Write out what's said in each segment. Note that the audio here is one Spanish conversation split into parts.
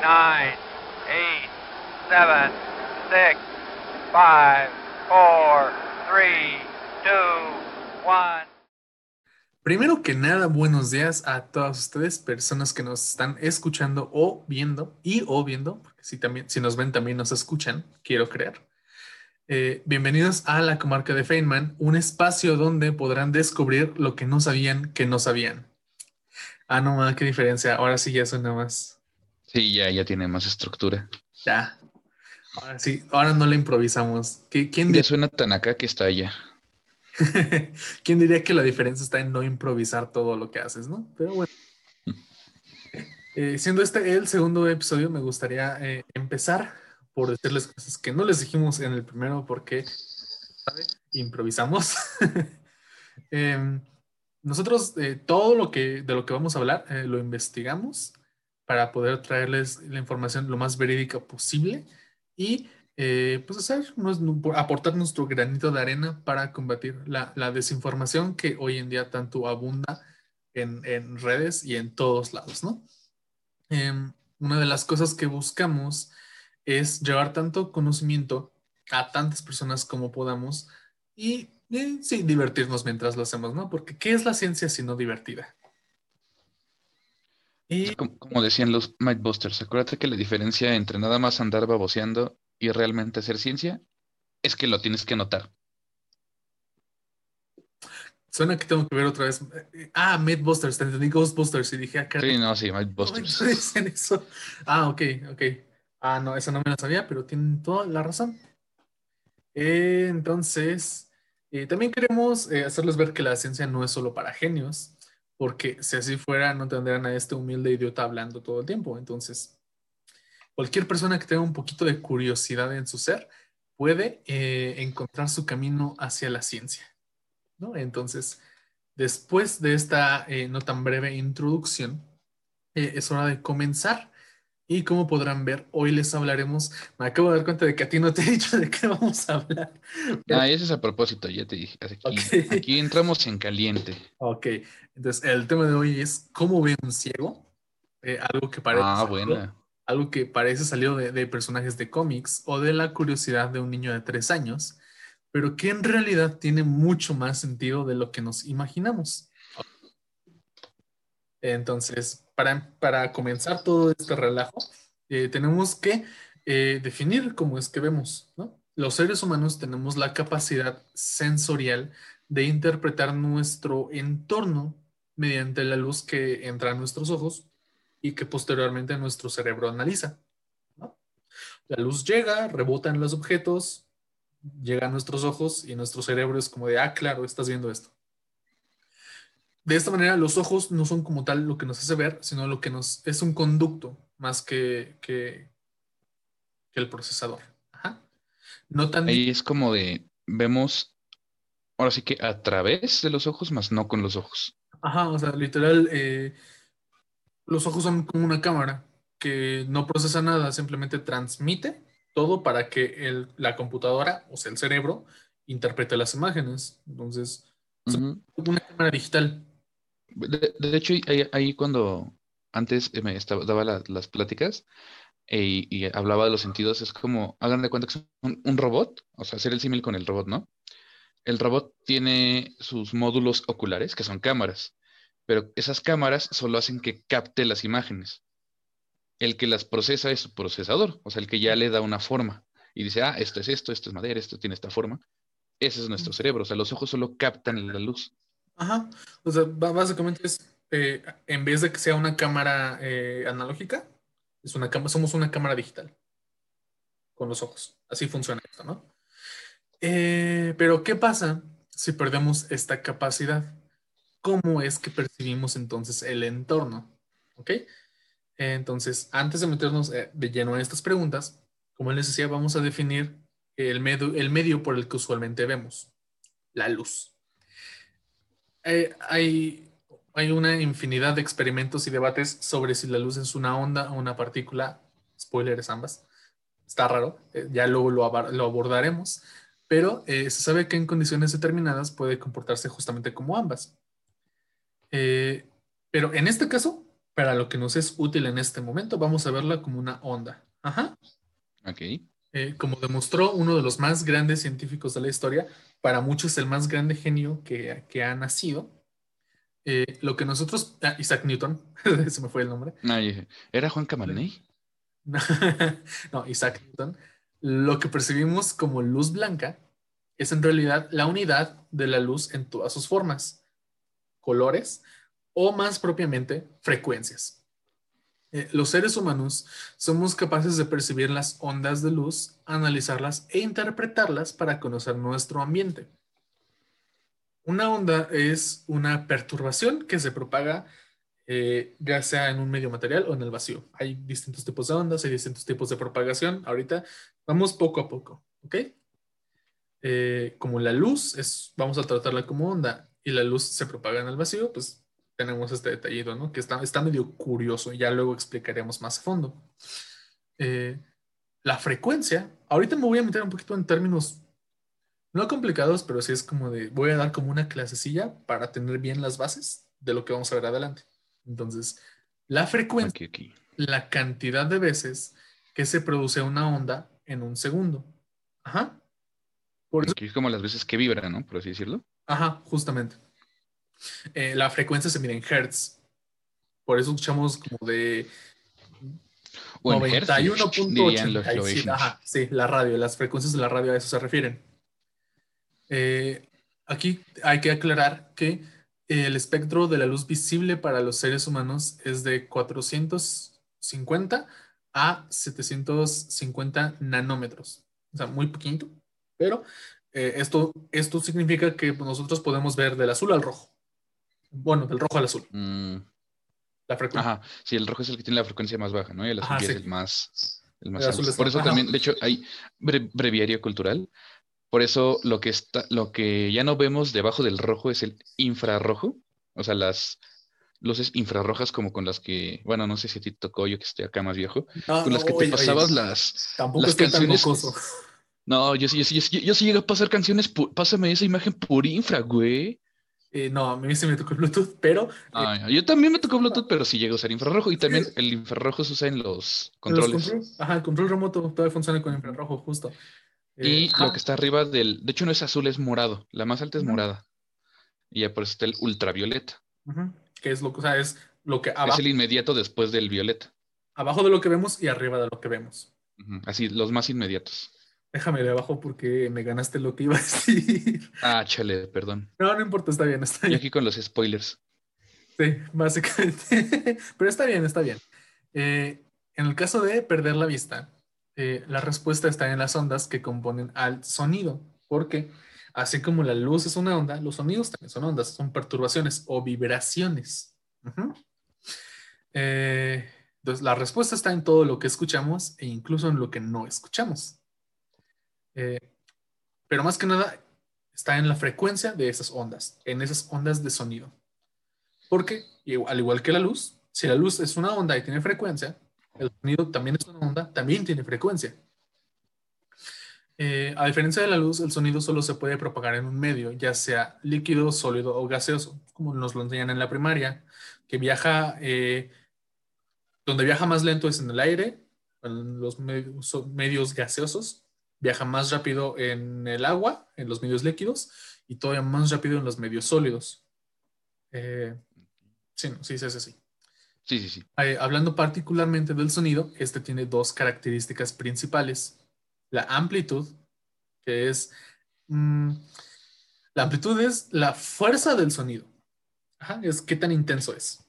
nine, eight, seven, six, five, four, three, two, one. Primero que nada, buenos días a todas ustedes, personas que nos están escuchando o viendo, y o viendo, porque si, también, si nos ven también nos escuchan, quiero creer. Eh, bienvenidos a la comarca de Feynman, un espacio donde podrán descubrir lo que no sabían que no sabían. Ah, no, qué diferencia. Ahora sí ya suena más. Sí, ya, ya tiene más estructura. Ya. Ahora sí, ahora no le improvisamos. ¿Qué, ¿Quién ya suena tan acá que está allá. ¿Quién diría que la diferencia está en no improvisar todo lo que haces, no? Pero bueno. Eh, siendo este el segundo episodio, me gustaría eh, empezar por decirles cosas que no les dijimos en el primero porque improvisamos. Em, nosotros eh, todo lo que de lo que vamos a hablar eh, lo investigamos para poder traerles la información lo más verídica posible y eh, pues hacer, aportar nuestro granito de arena para combatir la, desinformación que hoy en día tanto abunda en, en redes y en todos lados, ¿no? Em, una de las cosas que buscamos es llevar tanto conocimiento a tantas personas como podamos y sí, divertirnos mientras lo hacemos, ¿no? Porque ¿qué es la ciencia si no divertida? Y... Como, decían los Mythbusters, acuérdate que la diferencia entre nada más andar baboseando y realmente hacer ciencia es que lo tienes que notar. Suena que tengo que ver otra vez. Ah, Mythbusters, te entendí Ghostbusters y dije acá. Ah, sí, no, sí, Mythbusters. eso? Ah, ok, ok. Ah, no, eso no me lo sabía, pero tienen toda la razón. Eh, entonces, y también queremos eh, hacerles ver que la ciencia no es solo para genios, porque si así fuera no tendrían a este humilde idiota hablando todo el tiempo. Entonces, cualquier persona que tenga un poquito de curiosidad en su ser puede eh, encontrar su camino hacia la ciencia. ¿no? Entonces, después de esta eh, no tan breve introducción, es hora de comenzar y como podrán ver, hoy les hablaremos. Me acabo de dar cuenta de que a ti no te he dicho de qué vamos a hablar. Ah, eso es a propósito, ya te dije. Aquí, entramos en caliente. Ok, entonces el tema de hoy es cómo ve un ciego. Eh, algo que parece. Ah, buena. Algo que parece salido de, de personajes de cómics o de la curiosidad de un niño de tres años, pero que en realidad tiene mucho más sentido de lo que nos imaginamos. Entonces, para, comenzar todo este relajo, eh, tenemos que eh, definir cómo es que vemos. Los seres humanos tenemos la capacidad sensorial de interpretar nuestro entorno mediante la luz que entra a nuestros ojos y que posteriormente nuestro cerebro analiza. La luz llega, rebota en los objetos, llega a nuestros ojos y nuestro cerebro es como de, ah, claro, estás viendo esto de esta manera los ojos no son como tal lo que nos hace ver, sino lo que nos es un conducto más que, que, el procesador. No tan Ahí es como de vemos ahora sí que a través de los ojos, más no con los ojos. Ajá, o sea, literal, eh, los ojos son como una cámara que no procesa nada, simplemente transmite todo para que la computadora, o sea, el cerebro, interprete las imágenes. Entonces, son una cámara digital. De, hecho, ahí, cuando antes me estaba, daba las pláticas eh, y, hablaba de los sentidos, es como, hagan de cuenta que es un, robot, o sea, hacer el símil con el robot, ¿no? El robot tiene sus módulos oculares, que son cámaras, pero esas cámaras solo hacen que capte las imágenes. El que las procesa es su procesador, o sea, el que ya le da una forma y dice, ah, esto es esto, esto es madera, esto tiene esta forma. Ese es nuestro cerebro, o sea, los ojos solo captan la luz. Ajá. O sea, básicamente es, eh, en vez de que sea una cámara eh, analógica, es una somos una cámara digital con los ojos. Así funciona esto, ¿no? Eh, pero, ¿qué pasa si perdemos esta capacidad? ¿Cómo es que percibimos entonces el entorno? ¿Ok? Entonces, antes de meternos de lleno en estas preguntas, como les decía, vamos a definir el medio, el medio por el que usualmente vemos, la luz. Eh, hay, una infinidad de experimentos y debates sobre si la luz es una onda o una partícula. Spoilers ambas. Está raro, eh, ya luego lo, abordaremos, pero eh, se sabe que en condiciones determinadas puede comportarse justamente como ambas. pero en este caso, para lo que nos es útil en este momento, vamos a verla como una onda. Ajá. Ok. Eh, como demostró uno de los más grandes científicos de la historia, para muchos el más grande genio que, que ha nacido, eh, lo que nosotros, ah, Isaac Newton, se me fue el nombre. ¿Era Juan Camaney? no, Isaac Newton. Lo que percibimos como luz blanca es en realidad la unidad de la luz en todas sus formas, colores o más propiamente frecuencias. Eh, los seres humanos somos capaces de percibir las ondas de luz, analizarlas e interpretarlas para conocer nuestro ambiente. Una onda es una perturbación que se propaga eh, ya sea en un medio material o en el vacío. Hay distintos tipos de ondas, hay distintos tipos de propagación. Ahorita vamos poco a poco, ¿ok? Eh, como la luz es, vamos a tratarla como onda y la luz se propaga en el vacío, pues tenemos este detallito, ¿no? Que está, está medio curioso, ya luego explicaremos más a fondo. Eh, la frecuencia, ahorita me voy a meter un poquito en términos no complicados, pero sí es como de, voy a dar como una clasecilla para tener bien las bases de lo que vamos a ver adelante. Entonces, la frecuencia, la cantidad de veces que se produce una onda en un segundo. Ajá. Por eso, es como las veces que vibra, ¿no? Por así decirlo. Ajá, justamente. Eh, la frecuencia se mide en hertz. Por eso escuchamos como de 91.87. Sí, la radio, las frecuencias de la radio a eso se refieren. Eh, aquí hay que aclarar que el espectro de la luz visible para los seres humanos es de 450 a 750 nanómetros. O sea, muy poquito, pero eh, esto, esto significa que nosotros podemos ver del azul al rojo. Bueno, del rojo al azul. Mm. La frecuencia. Ajá, sí, el rojo es el que tiene la frecuencia más baja, ¿no? Y el azul es el más, el más alto. Por eso también, de hecho, hay breviario cultural. Por eso lo que está, lo que ya no vemos debajo del rojo es el infrarrojo. O sea, las luces infrarrojas como con las que, bueno, no sé si a ti tocó yo que estoy acá más viejo, con las que te pasabas las, tampoco las canciones. no, yo sí, yo, yo, yo, sí llegué a pasar canciones, pásame esa imagen por infra, güey. Eh, no, a mí sí me tocó Bluetooth, pero. Ah, yo también me tocó Bluetooth, pero sí llegó a usar infrarrojo. Y también el infrarrojo se usa en los controles. ajá, el control remoto todavía funciona con infrarrojo, justo. y eh, lo que está arriba del. De hecho, no es azul, es morado. La más alta es morada. Y ya por eso está el ultravioleta. Que es lo, o sea, es lo que abajo. Es el inmediato después del violeta. Abajo de lo que vemos y arriba de lo que vemos. Así, los más inmediatos. Déjame de abajo porque me ganaste lo que iba a decir. Ah, chale, perdón. No, no importa, está bien, está bien. Y aquí con los spoilers. Sí, básicamente. Pero está bien, está bien. Eh, en el caso de perder la vista, eh, la respuesta está en las ondas que componen al sonido, porque así como la luz es una onda, los sonidos también son ondas, son perturbaciones o vibraciones. Eh, entonces, la respuesta está en todo lo que escuchamos e incluso en lo que no escuchamos. Eh, pero más que nada está en la frecuencia de esas ondas, en esas ondas de sonido. Porque, al igual que la luz, si la luz es una onda y tiene frecuencia, el sonido también es una onda, también tiene frecuencia. Eh, a diferencia de la luz, el sonido solo se puede propagar en un medio, ya sea líquido, sólido o gaseoso, como nos lo enseñan en la primaria, que viaja, eh, donde viaja más lento es en el aire, en los medios gaseosos, viaja más rápido en el agua, en los medios líquidos, y todavía más rápido en los medios sólidos. Eh, sí, sí, sí, sí, sí. Sí, sí, sí. hablando particularmente del sonido, este tiene dos características principales. La amplitud, que es... Mm, la amplitud es la fuerza del sonido. es qué tan intenso es.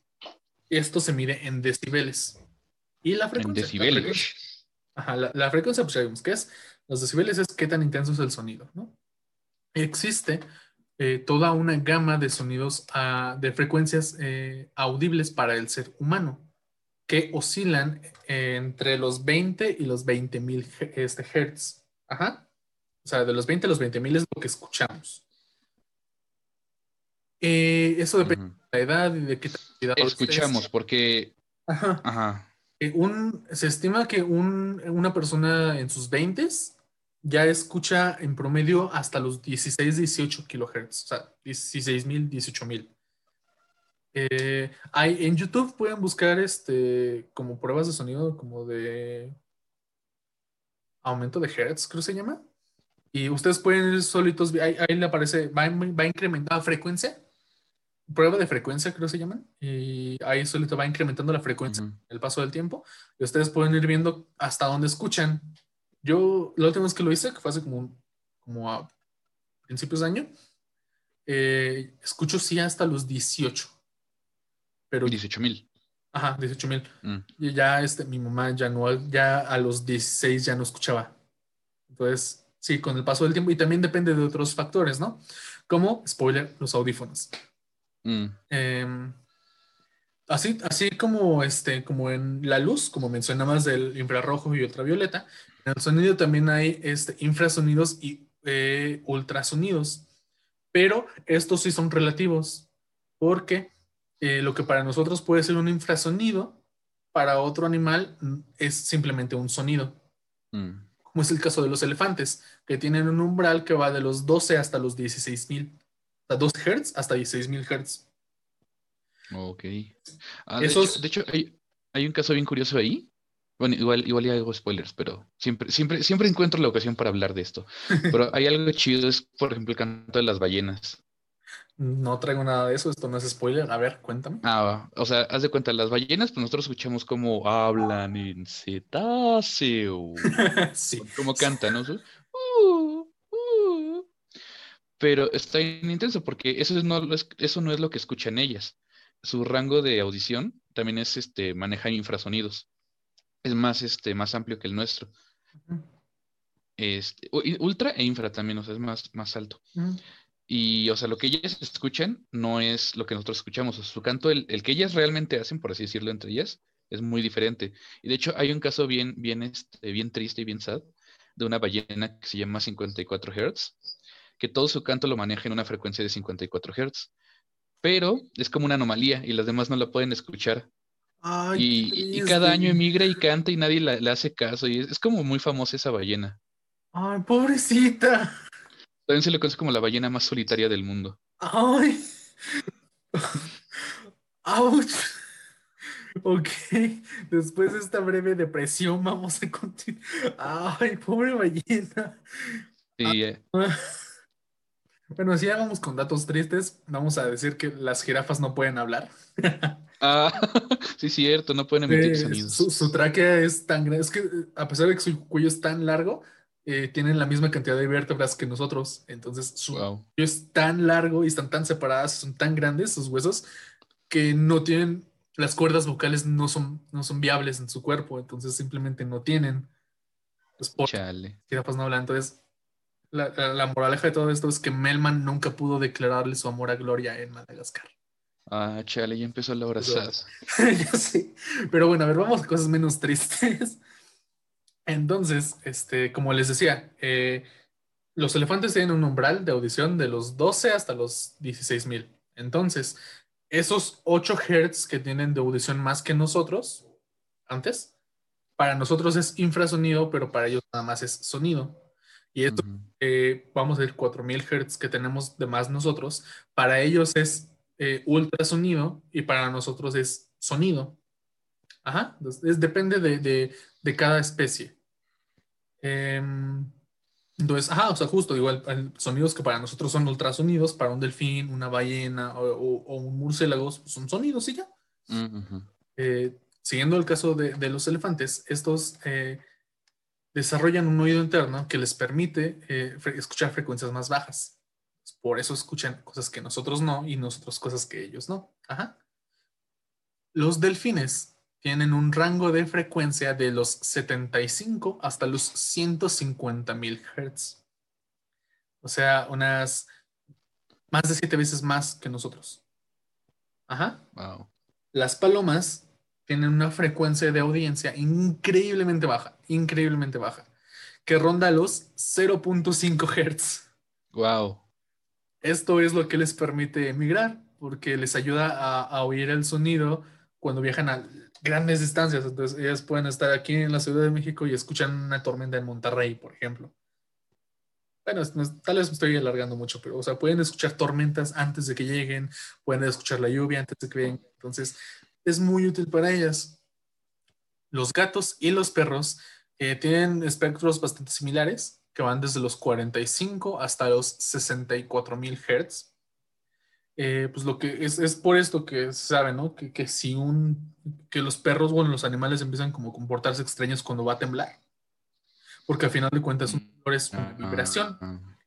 Esto se mide en decibeles. Y la frecuencia. En decibeles. ajá, la, la, frecuencia, pues ya vimos que es los decibeles es qué tan intenso es el sonido, ¿no? Existe eh, toda una gama de sonidos ah, de frecuencias eh, audibles para el ser humano que oscilan entre los 20 y los 20 mil este, hertz. Ajá. O sea, de los 20 a los 20 mil es lo que escuchamos. Eh, eso depende de la edad y de qué cantidad. Escuchamos, porque. Ajá. Ajá. Un, se estima que un, una persona en sus 20 ya escucha en promedio hasta los 16, 18 kilohertz, o sea, 16 mil, 18 mil. Eh, hay, en YouTube pueden buscar este como pruebas de sonido como de aumento de hertz, creo que se llama. Y ustedes pueden ir solitos, ahí, ahí le aparece, va, va incrementando frecuencia. Prueba de frecuencia, creo que se llaman. Y ahí solito va incrementando la frecuencia Ujú. el paso del tiempo. Y ustedes pueden ir viendo hasta dónde escuchan. Yo, la última vez que lo hice, que fue hace como, como a principios de año, eh, escucho sí hasta los 18. Pero, 18 mil. ajá, 18 mil. Mm. Y ya este, mi mamá ya no, ya a los 16 ya no escuchaba. Entonces, sí, con el paso del tiempo y también depende de otros factores, ¿no? Como, spoiler, los audífonos. Mm. Eh, así, así como, este, como en la luz, como mencionabas del infrarrojo y ultravioleta, en el sonido también hay este, infrasonidos y eh, ultrasonidos, pero estos sí son relativos, porque eh, lo que para nosotros puede ser un infrasonido, para otro animal mm, es simplemente un sonido, Mm. como es el caso de los elefantes, que tienen un umbral que va de los 12 hasta los 16.000, o sea, 2 Hz hasta 16.000 Hz. Ok. Ah, de Esos- hecho, de hecho, hay, hay un caso bien curioso ahí. Bueno, igual, igual ya hago spoilers, pero siempre, siempre, siempre encuentro la ocasión para hablar de esto. Pero hay algo chido, es por ejemplo el canto de las ballenas. No traigo nada de eso, esto no es spoiler. A ver, cuéntame. Ah, o sea, haz de cuenta, las ballenas, pues nosotros escuchamos cómo hablan en cetáceo, sí. cómo cantan, ¿no? "Uh, uh". Pero está bien intenso porque eso, es no, eso no es lo que escuchan ellas. Su rango de audición también es este, manejar infrasonidos. Es más, este, más amplio que el nuestro. Este, ultra e infra también, o sea, es más, más alto. Y, o sea, lo que ellas escuchan no es lo que nosotros escuchamos. O sea, su canto, el, el que ellas realmente hacen, por así decirlo, entre ellas, es muy diferente. Y de hecho, hay un caso bien, bien, este, bien triste y bien sad de una ballena que se llama 54 Hz, que todo su canto lo maneja en una frecuencia de 54 Hz. Pero es como una anomalía y las demás no la pueden escuchar. Ay, Y, cada año emigra y canta y nadie la- le hace caso. Y es, es como muy famosa esa ballena. Ay, pobrecita. También se le conoce como la ballena más solitaria del mundo. Ay. Ouch. Ok, después de esta breve depresión vamos a continuar. Ay, pobre ballena. Sí, eh, Bueno, si ya vamos con datos tristes, vamos a decir que las jirafas no pueden hablar. Ah, sí, cierto, no pueden emitir Eh, sonidos. su, su tráquea es tan grande, es que eh, a pesar de que su cuello es tan largo, eh, tienen la misma cantidad de vértebras que nosotros. Entonces, su Wow. cuello es tan largo y están tan separadas, son tan grandes sus huesos, que no tienen, las cuerdas vocales no son, no son viables en su cuerpo, entonces simplemente no tienen. Pues por Chale. jirafas no hablan. Entonces, la, la- la moraleja de todo esto es que Melman nunca pudo declararle su amor a Gloria en Madagascar. Ah, chale, ya empezó la hora sad. Ya sé. Pero bueno, a ver, vamos a cosas menos tristes. Entonces, este, como les decía, eh, los elefantes tienen un umbral de audición de los 12 hasta los 16 mil. Entonces, esos 8 Hz que tienen de audición más que nosotros, antes, para nosotros es infrasonido, pero para ellos nada más es sonido. Y esto eh, vamos a decir 4000 Hz que tenemos de más nosotros, para ellos es eh, ultrasonido y para nosotros es sonido. Ajá, es- depende de, de- de cada especie. Em, entonces, ajá, o sea, justo igual, sonidos que para nosotros son ultrasonidos, para un delfín, una ballena o, o- o un murciélago pues, son sonidos y ya. Eh, siguiendo el caso de, de los elefantes, estos eh, desarrollan un oído interno que les permite eh, escuchar frecuencias más bajas. Por eso escuchan cosas que nosotros no y nosotros cosas que ellos no. Ajá. Los delfines tienen un rango de frecuencia de los 75 hasta los 150 mil Hz. O sea, unas más de siete veces más que nosotros. Ajá. Wow. Las palomas tienen una frecuencia de audiencia increíblemente baja, increíblemente baja, que ronda los 0.5 Hz. Wow. Esto es lo que les permite emigrar, porque les ayuda a, a oír el sonido cuando viajan a grandes distancias. Entonces, ellas pueden estar aquí en la Ciudad de México y escuchan una tormenta en Monterrey, por ejemplo. bueno, tal vez me estoy alargando mucho, pero, o sea, pueden escuchar tormentas antes de que lleguen, pueden escuchar la lluvia antes de que vengan. Entonces, es muy útil para ellas. Los gatos y los perros eh, tienen espectros bastante similares, que van desde los 45 hasta los 64 mil Hz. Eh, pues lo que es, es, por esto que se sabe, ¿no? Que, que, si un, que los perros, bueno, los animales empiezan como a comportarse extraños cuando va a temblar. Porque al final de cuentas un temblor es una vibración,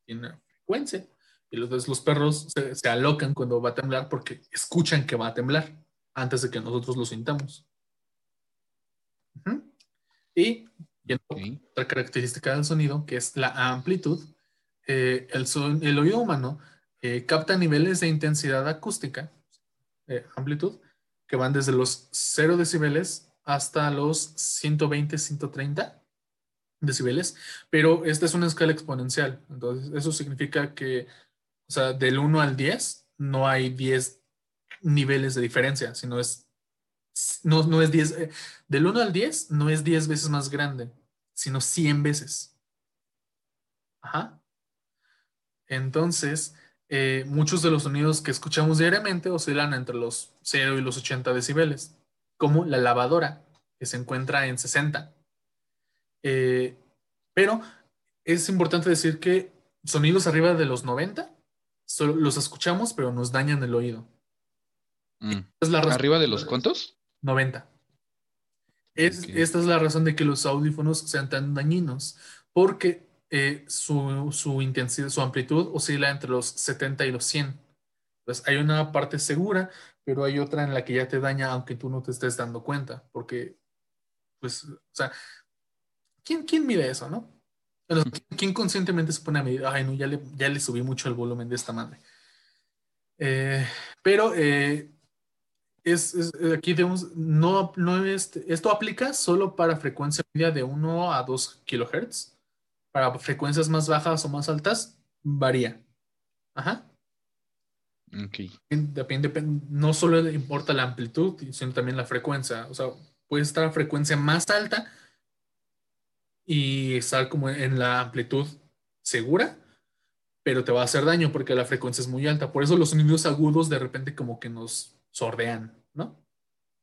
tiene una frecuencia. Y los, los perros se, se, alocan cuando va a temblar porque escuchan que va a temblar antes de que nosotros lo sintamos. Uh -huh. Y y otra característica del sonido, que es la amplitud, eh, el, son, el, oído humano eh, capta niveles de intensidad acústica, eh, amplitud, que van desde los 0 decibeles hasta los 120, 130 decibeles, pero esta es una escala exponencial. Entonces, eso significa que, o sea, del 1 al 10 no hay 10 niveles de diferencia, sino es no, no es 10, eh, del 1 al 10 no es 10 veces más grande, sino 100 veces. Ajá. Entonces, eh, muchos de los sonidos que escuchamos diariamente oscilan entre los 0 y los 80 decibeles, como la lavadora, que se encuentra en 60. Eh, pero es importante decir que sonidos arriba de los 90 solo los escuchamos, pero nos dañan el oído. Mm. Es la ¿Arriba de los cuántos? 90. Es, okay. Esta es la razón de que los audífonos sean tan dañinos, porque eh, su, su, intensidad, su amplitud oscila entre los 70 y los 100. Entonces hay una parte segura, pero hay otra en la que ya te daña aunque tú no te estés dando cuenta, porque, pues, o sea, ¿quién, quién mide eso, no? Bueno, ¿Quién conscientemente se pone a medir? Ay, no, ya le, ya le subí mucho el volumen de esta madre. Eh, pero eh, es, es, aquí tenemos, no, no es, esto aplica solo para frecuencia media de 1 a 2 kilohertz. Para frecuencias más bajas o más altas, varía. Ajá. Ok. Depende, depende, no solo importa la amplitud, sino también la frecuencia. O sea, puede estar a frecuencia más alta y estar como en la amplitud segura, pero te va a hacer daño porque la frecuencia es muy alta. Por eso los sonidos agudos de repente como que nos sordean, ¿no?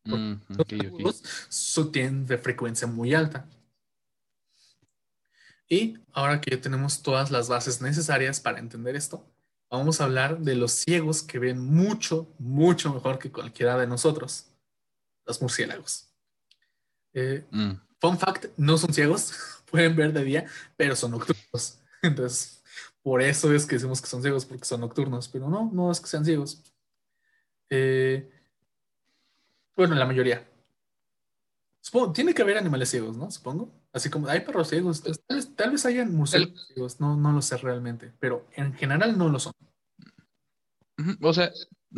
Mm, okay, okay. Su tienen de frecuencia muy alta. Y ahora que ya tenemos todas las bases necesarias para entender esto, vamos a hablar de los ciegos que ven mucho, mucho mejor que cualquiera de nosotros, los murciélagos. Eh, mm. Fun fact, no son ciegos, pueden ver de día, pero son nocturnos. Entonces, por eso es que decimos que son ciegos, porque son nocturnos, pero no, no es que sean ciegos. Eh, bueno, la mayoría. Supongo, tiene que haber animales ciegos, ¿no? Supongo. Así como hay perros ciegos. Tal vez, tal vez hayan murciélagos ciegos, no, no lo sé realmente, pero en general no lo son. O sea,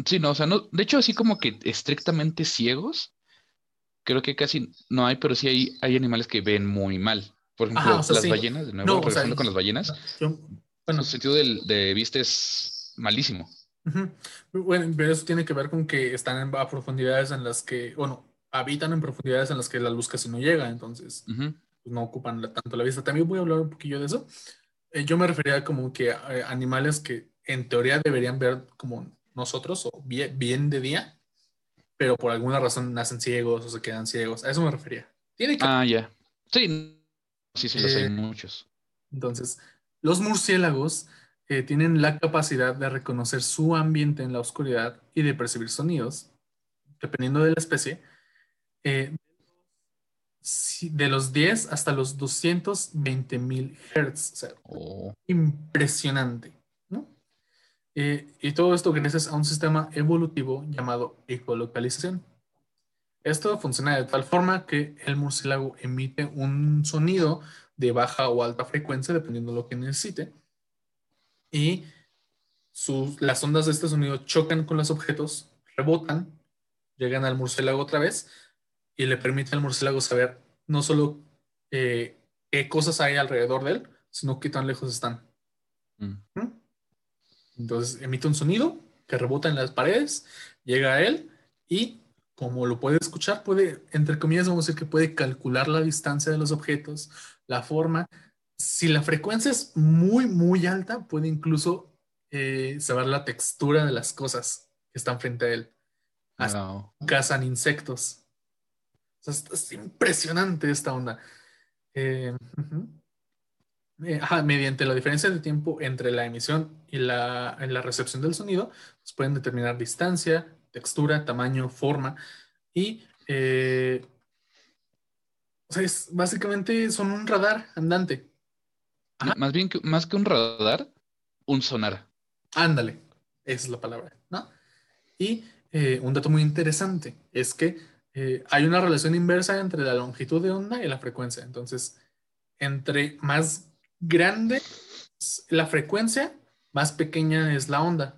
sí, no, o sea, no, de hecho, así como que estrictamente ciegos, creo que casi no hay, pero sí hay, hay animales que ven muy mal. Por ejemplo, Ajá, o sea, las sí. ballenas, de nuevo, No, o regresando sea, con las ballenas, Yo- bueno, su sentido del- de vista es malísimo. Bueno, pero eso tiene que ver con que están a profundidades en las que, bueno, habitan en profundidades en las que la luz casi no llega, entonces Ujú. pues, no ocupan tanto la vista. También voy a hablar un poquillo de eso. Eh, yo me refería como que eh, animales que en teoría deberían ver como nosotros o bien, bien de día, pero por alguna razón nacen ciegos o se quedan ciegos. A eso me refería. Tiene que Ah, ya. Sí, sí, sí, los hay Eh, muchos. Entonces, los murciélagos eh, tienen la capacidad de reconocer su ambiente en la oscuridad y de percibir sonidos, dependiendo de la especie, eh, de los 10 hasta los 220 mil. O sea, Oh, impresionante, ¿no? Eh, y todo esto gracias a un sistema evolutivo llamado ecolocalización. Esto funciona de tal forma que el murciélago emite un sonido de baja o alta frecuencia, dependiendo de lo que necesite, y sus- las ondas de este sonido chocan con los objetos, rebotan, llegan al murciélago otra vez y le permite al murciélago saber no solo eh, qué cosas hay alrededor de él, sino qué tan lejos están. mm. ¿Mm? Entonces emite un sonido que rebota en las paredes, llega a él y como lo puede escuchar, puede, entre comillas, vamos a decir que puede calcular la distancia de los objetos, la forma, si la frecuencia es muy, muy alta, puede incluso eh, saber la textura de las cosas que están frente a él. Hasta cazan insectos. O sea, es, es impresionante esta onda. Eh. Eh, ajá, mediante la diferencia de tiempo entre la emisión y la, en la recepción del sonido, pues pueden determinar distancia, textura, tamaño, forma y eh, o sea, es- básicamente son un radar andante. Ajá. Más bien que, más que un radar, un sonar. Ándale, esa es la palabra, ¿no? Y eh, un dato muy interesante es que eh, hay una relación inversa entre la longitud de onda y la frecuencia. Entonces, entre más grande es la frecuencia, más pequeña es la onda.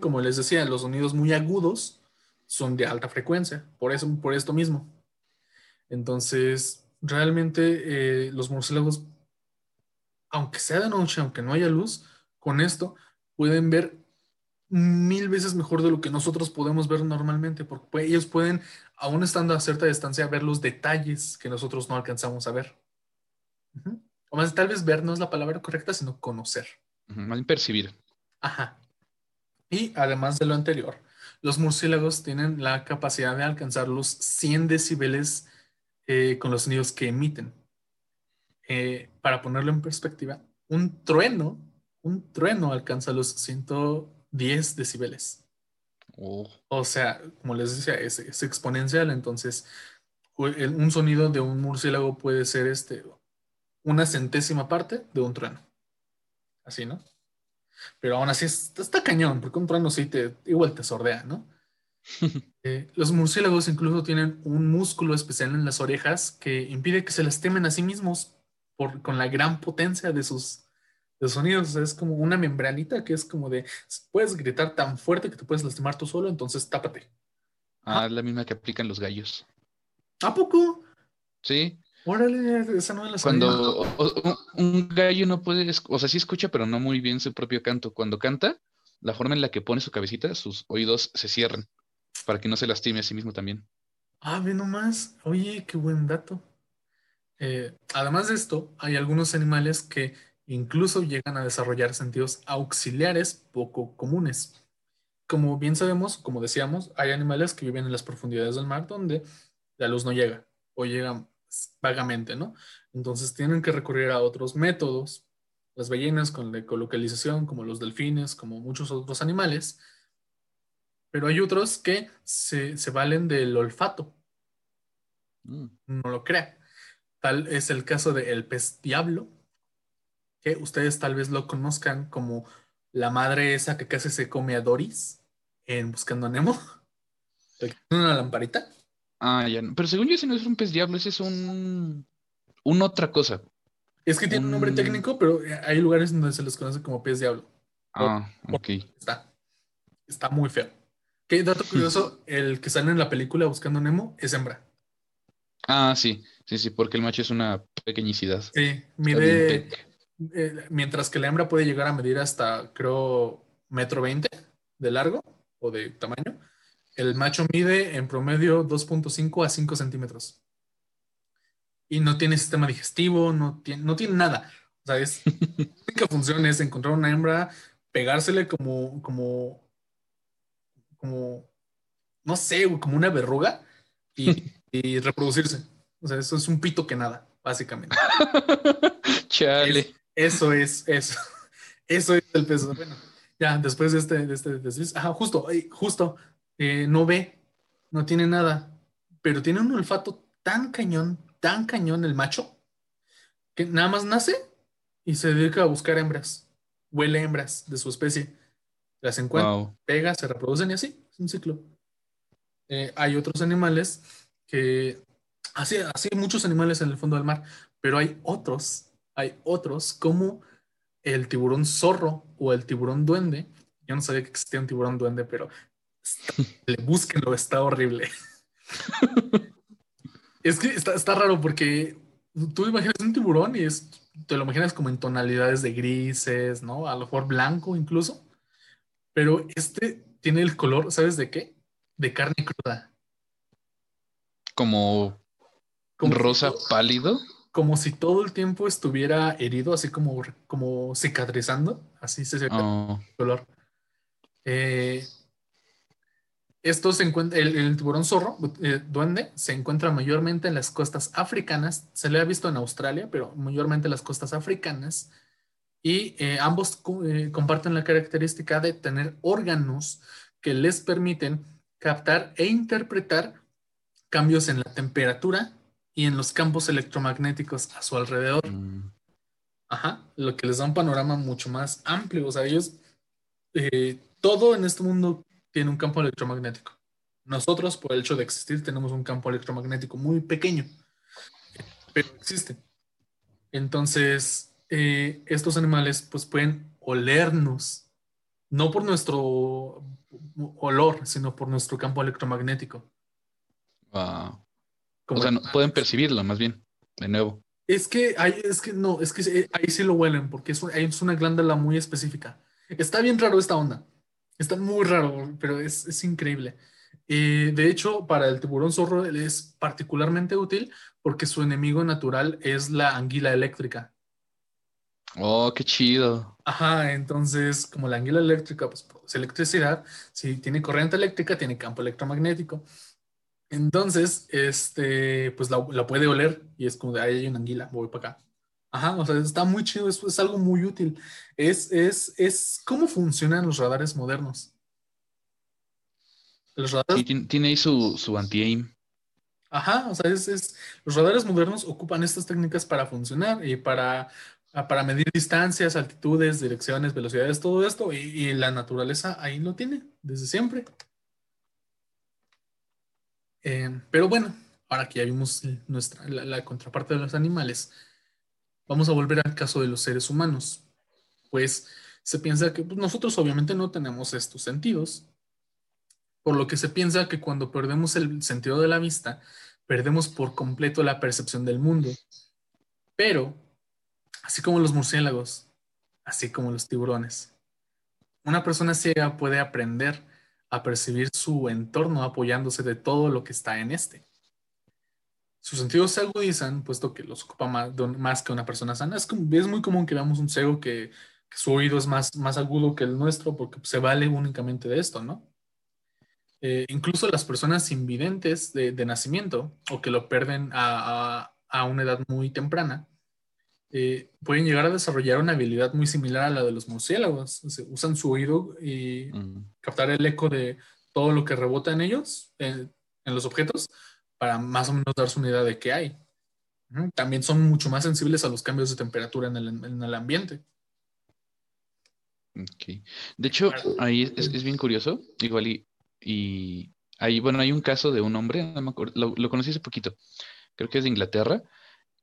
Como les decía, los sonidos muy agudos son de alta frecuencia, por eso, por esto mismo. Entonces, realmente eh, los murciélagos, aunque sea de noche, aunque no haya luz, con esto pueden ver mil veces mejor de lo que nosotros podemos ver normalmente, porque pues, ellos pueden, aún estando a cierta distancia, ver los detalles que nosotros no alcanzamos a ver. O más, tal vez ver no es la palabra correcta, sino conocer. Percibir. Ajá. Y además de lo anterior, los murciélagos tienen la capacidad de alcanzar los 100 decibeles eh, con los sonidos que emiten. Eh, para ponerlo en perspectiva, un trueno, un trueno alcanza los 110 decibeles. Oh, O sea, como les decía, es, es exponencial. Entonces, un sonido de un murciélago puede ser este, una centésima parte de un trueno. Así, ¿no? Pero aún así es- está cañón, porque un trueno sí te, igual te sordea, ¿no? Eh, los murciélagos incluso tienen un músculo especial en las orejas que impide que se lastimen a sí mismos por, con la gran potencia de sus, de sus sonidos. Es como una membranita que es como de, puedes gritar tan fuerte que te puedes lastimar tú solo, entonces tápate. ah, es la misma que aplican los gallos. ¿A poco? Sí, Órale, esa no me la cuando o- o- un gallo no puede, o sea, sí escucha, pero no muy bien su propio canto. Cuando canta, la forma en la que pone su cabecita, sus oídos se cierran para que no se lastime a sí mismo también. Ah, ve nomás. Oye, qué buen dato. Eh, además de esto, hay algunos animales que incluso llegan a desarrollar sentidos auxiliares poco comunes. Como bien sabemos, como decíamos, hay animales que viven en las profundidades del mar donde la luz no llega o llega vagamente, ¿no? Entonces tienen que recurrir a otros métodos. Las ballenas con la ecolocalización, como los delfines, como muchos otros animales. Pero hay otros que se, se valen del olfato Mm. no lo crea. Tal es el caso de el pez diablo, que ustedes tal vez lo conozcan como la madre esa que casi se come a Doris en Buscando a Nemo. Que Una lamparita. Ah, ya no. Pero según yo, ese no es un pez diablo, ese es un. Un otra cosa. Es que tiene un nombre técnico, pero hay lugares donde se les conoce como pez diablo. Ah, ok. Está, está muy feo. Qué dato curioso, el que sale en la película Buscando a Nemo es hembra. Ah, sí, sí, sí, porque el macho es una pequeñicidad. Sí, mide, eh, mientras que la hembra puede llegar a medir hasta, creo, metro veinte de largo o de tamaño, el macho mide en promedio 2.5 a 5 centímetros. Y no tiene sistema digestivo, no tiene, no tiene nada. O sea, es, la única función es encontrar una hembra, pegársele como, como, como, no sé, como una verruga y, y reproducirse. O sea, eso es un pito que nada, básicamente. Chale. Eso es, eso. Eso es el peso. Bueno, ya después de este, de este desliz, ajá, justo, ay, justo, eh, no ve, no tiene nada, pero tiene un olfato tan cañón, tan cañón el macho, que nada más nace y se dedica a buscar hembras, huele hembras de su especie, las encuentra, Wow. pega, se reproducen y así, es un ciclo. Eh, hay otros animales que, así, así hay muchos animales en el fondo del mar, pero hay otros, hay otros como el tiburón zorro o el tiburón duende. Yo no sabía que existía un tiburón duende, pero le- búsquenlo, está horrible. es que está, está raro porque tú imaginas un tiburón y es, te lo imaginas como en tonalidades de grises, ¿no? A lo mejor blanco incluso. Pero este tiene el color, ¿sabes de qué? De carne cruda. Como Como rosa pálido. como si todo el tiempo estuviera herido, así como, como cicatrizando, así se ve Oh, el color. Eh, esto se encuentra, el, el tiburón zorro, eh, duende, se encuentra mayormente en las costas africanas, se le ha visto en Australia, pero mayormente en las costas africanas, y eh, ambos co- comparten la característica de tener órganos que les permiten captar e interpretar cambios en la temperatura y en los campos electromagnéticos a su alrededor. mm, Ajá, lo que les da un panorama mucho más amplio. O sea, ellos, eh, todo en este mundo tiene un campo electromagnético. Nosotros, por el hecho de existir, tenemos un campo electromagnético muy pequeño, pero existe. Entonces, eh, estos animales pues pueden olernos, no por nuestro olor, sino por nuestro campo electromagnético. Wow. Como O sea, no- pueden percibirlo más bien, de nuevo. Es que hay, es que no, es que ahí sí lo huelen, porque es, es una glándula muy específica. Está bien raro esta onda. Está muy raro, pero es, es increíble. Eh, de hecho, para el tiburón zorro es particularmente útil porque su enemigo natural es la anguila eléctrica. Oh, qué chido. Ajá, entonces, como la anguila eléctrica, pues produce electricidad, si tiene corriente eléctrica, tiene campo electromagnético. Entonces, este, pues la, la puede oler y es como de ahí hay una anguila, voy para acá. Ajá, o sea, está muy chido, es, es algo muy útil. Es, es, es cómo funcionan los radares modernos. Los radares tiene ahí su, su anti-aim. Ajá, o sea, es, es- los radares modernos ocupan estas técnicas para funcionar y para, para medir distancias, altitudes, direcciones, velocidades, todo esto, y, y la naturaleza ahí lo tiene desde siempre. Eh, pero bueno, ahora que ya vimos nuestra, la, la contraparte de los animales, vamos a volver al caso de los seres humanos. Pues se piensa que pues, nosotros obviamente no tenemos estos sentidos, por lo que se piensa que cuando perdemos el sentido de la vista, perdemos por completo la percepción del mundo. Pero, así como los murciélagos, así como los tiburones, una persona ciega puede aprender a percibir su entorno apoyándose de todo lo que está en este. Sus sentidos se agudizan, puesto que los ocupa más, más que una persona sana. Es, es muy común que veamos un ciego que, que su oído es más, más agudo que el nuestro porque se vale únicamente de esto, ¿no? Eh, incluso las personas invidentes de, de nacimiento o que lo pierden a, a- a una edad muy temprana, eh, pueden llegar a desarrollar una habilidad muy similar a la de los murciélagos. O sea, usan su oído y Mm, captar el eco de todo lo que rebota en ellos, en, en los objetos, para más o menos darse una idea de qué hay. También son mucho más sensibles a los cambios de temperatura en el, en el ambiente. De hecho, ahí es, es bien curioso, igual y, y ahí, bueno, hay un caso de un hombre, no me acuerdo, lo, lo conocí hace poquito, creo que es de Inglaterra,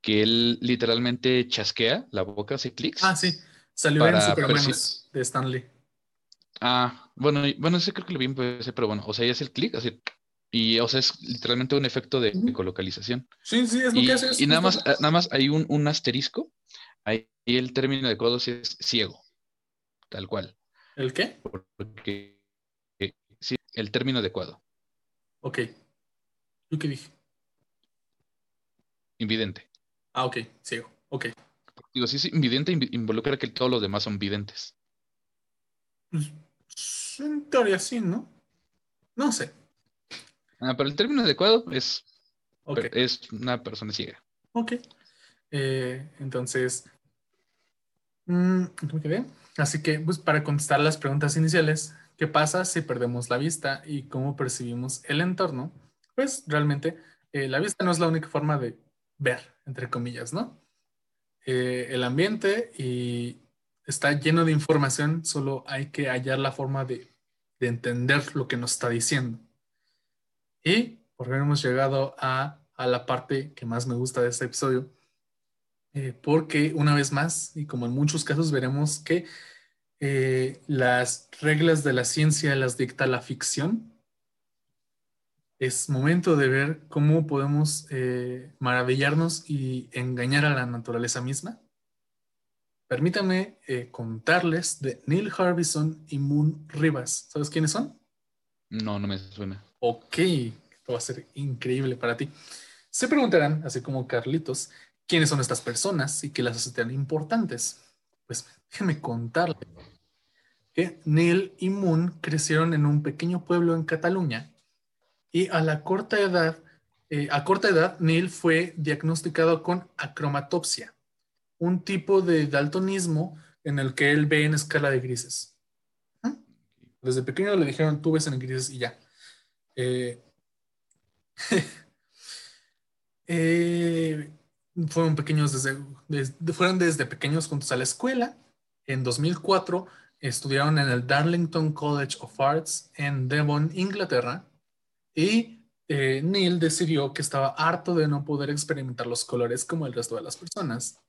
que él literalmente chasquea la boca, hace clics. Ah, sí, salió en Supermanos de Stanley. Ah, bueno, bueno, ese creo que lo vi en PC, pero bueno, o sea, ella hace el clic, así, y, o sea, es literalmente un efecto de ecolocalización. Sí, sí, es lo Y, que hace. es y nada más, ah, nada más hay un, un asterisco, ahí el término adecuado sí es ciego, tal cual, ¿El qué? porque eh, sí, el término adecuado, Ok. ¿Yo qué dije? invidente. Ah, ok, ciego. Ok. Digo, si es invidente, invi- involucra que todos los demás son videntes. Pues, en teoría sí, ¿no? No sé. Ah, pero el término adecuado es, es una persona ciega. Ok. Eh, entonces, mm, ¿cómo quedé? Así que, pues, para contestar las preguntas iniciales, ¿qué pasa si perdemos la vista y cómo percibimos el entorno? Pues, realmente, eh, la vista no es la única forma de ver, entre comillas, ¿no? Eh, el ambiente y está lleno de información, solo hay que hallar la forma de, de entender lo que nos está diciendo. Y por fin hemos llegado a, a la parte que más me gusta de este episodio, eh, porque una vez más, y como en muchos casos, veremos que eh, las reglas de la ciencia las dicta la ficción. Es momento de ver cómo podemos eh, maravillarnos y engañar a la naturaleza misma. Permítanme eh, contarles de Neil Harbison y Moon Rivas. ¿Sabes quiénes son? No, no me suena. Ok, esto va a ser increíble para ti. Se preguntarán, así como Carlitos, quiénes son estas personas y qué las hace tan importantes. Pues déjeme contarle que Neil y Moon crecieron en un pequeño pueblo en Cataluña y a la corta edad, eh, a corta edad, Neil fue diagnosticado con acromatopsia, un tipo de daltonismo en el que él ve en escala de grises. Desde pequeño le dijeron, tú ves en grises y ya. Eh, eh, fueron pequeños desde, fueron desde pequeños juntos a la escuela. En 2004 estudiaron en el Darlington College of Arts en Devon, Inglaterra. Y eh, Neil decidió que estaba harto de no poder experimentar los colores como el resto de las personas.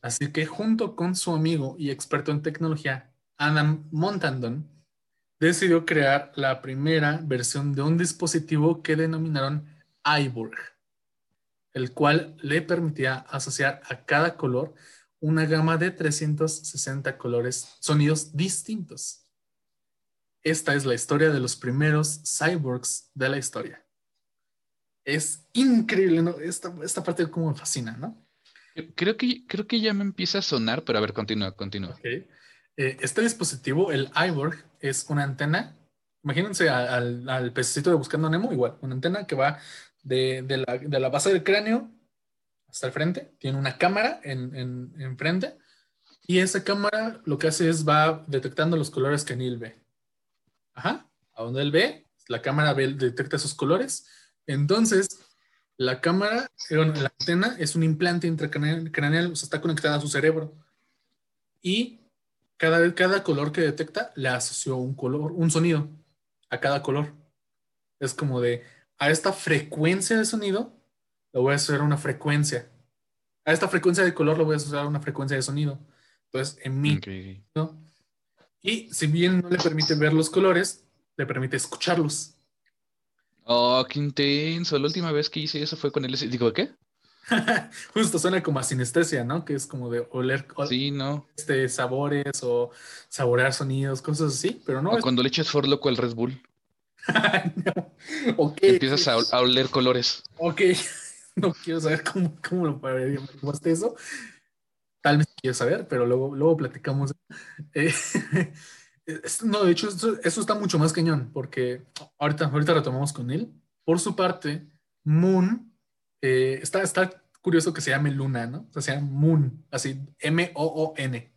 Así que junto con su amigo y experto en tecnología, Adam Montandon, decidió crear la primera versión de un dispositivo que denominaron iBurg el cual le permitía asociar a cada color una gama de 360 colores, sonidos distintos. Esta es la historia de los primeros cyborgs de la historia. Es increíble, ¿no? Esta, esta parte como me fascina, ¿no? Creo que, creo que ya me empieza a sonar, pero a ver, continúa, continúa. Eh, este dispositivo, el iBorg, es una antena. Imagínense al, al pececito de Buscando Nemo, igual, una antena que va de, la, base del cráneo hasta el frente. Tiene una cámara en, en, frente. Y esa cámara lo que hace es va detectando los colores que Neil ve. Ajá. A donde él ve, la cámara detecta esos colores. Entonces, la cámara, la antena es un implante intracraneal, o sea, está conectada a su cerebro. Y cada, cada color que detecta le asoció un color, un sonido a cada color. Es como de, a esta frecuencia de sonido, le voy a asociar una frecuencia. A esta frecuencia de color le voy a asociar una frecuencia de sonido. Entonces, en mí. Y si bien no le permite ver los colores, le permite escucharlos. Oh, qué intenso. La última vez que hice eso fue con él. Digo, ¿qué? Justo suena como a sinestesia, ¿no? Que es como de oler, sí, ¿no? este, sabores o saborear sonidos, cosas así, pero no. O cuando le echas For Loco al Red Bull. Empiezas a, oler colores. Ok, no quiero saber cómo, cómo lo eso. Tal vez quiero saber, pero luego, luego platicamos. Eh, no, de hecho, eso, está mucho más cañón, porque ahorita, ahorita retomamos con él. Por su parte, Moon, eh, está, está curioso que se llame Luna, ¿no? O sea, se llama Moon, así, M-O-O-N.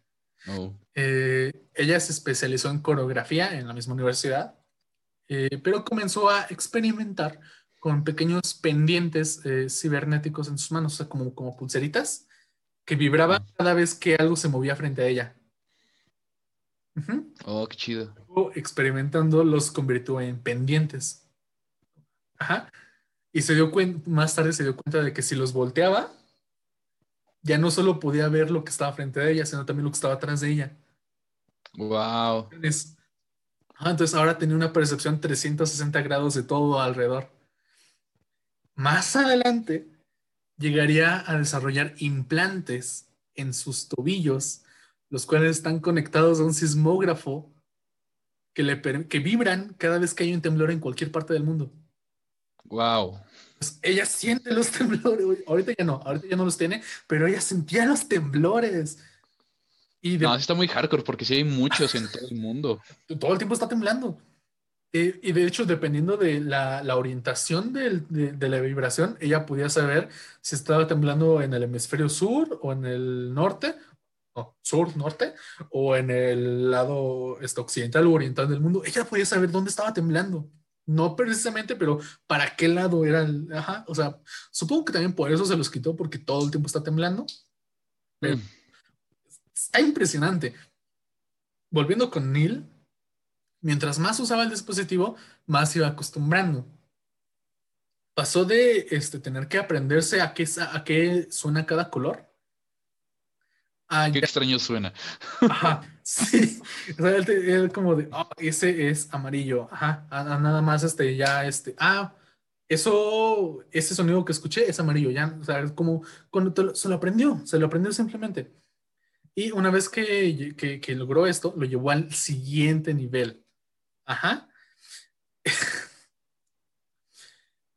Oh. Eh, ella se especializó en coreografía en la misma universidad eh, pero comenzó a experimentar con pequeños pendientes eh, cibernéticos en sus manos, o sea, como, como pulseritas, que vibraban cada vez que algo se movía frente a ella. Oh, qué chido. experimentando los convirtió en pendientes. Ajá. Y se dio cuenta, más tarde se dio cuenta de que si los volteaba, ya no solo podía ver lo que estaba frente a ella, sino también lo que estaba atrás de ella. Wow. Ah, entonces ahora tenía una percepción 360 grados de todo alrededor. Más adelante llegaría a desarrollar implantes en sus tobillos, los cuales están conectados a un sismógrafo que, le, que vibran cada vez que hay un temblor en cualquier parte del mundo. Wow. Pues ella siente los temblores. Ahorita ya no, ahorita ya no los tiene, pero ella sentía los temblores. No, está muy hardcore porque sí hay muchos en todo el mundo. Todo el tiempo está temblando. Eh, y de hecho, dependiendo de la, orientación de, la vibración, ella podía saber si estaba temblando en el hemisferio sur o en el norte, no, sur, norte, o en el lado este, occidental o oriental del mundo. Ella podía saber dónde estaba temblando. No precisamente, pero para qué lado era el. Ajá, o sea, supongo que también por eso se los quitó, porque todo el tiempo está temblando. Pero, mm. Está impresionante. Volviendo con Neil, mientras más usaba el dispositivo, más iba acostumbrando. Pasó de este, tener que aprenderse a qué, a qué suena cada color. qué extraño suena. Ajá, sí. O él, como de, oh, ese es amarillo. Ajá, nada más este, ya, este, ah, eso, ese sonido que escuché es amarillo. Ya, o sea, como cuando se lo aprendió, se lo aprendió simplemente. Y una vez que, que, logró esto, lo llevó al siguiente nivel. Ajá.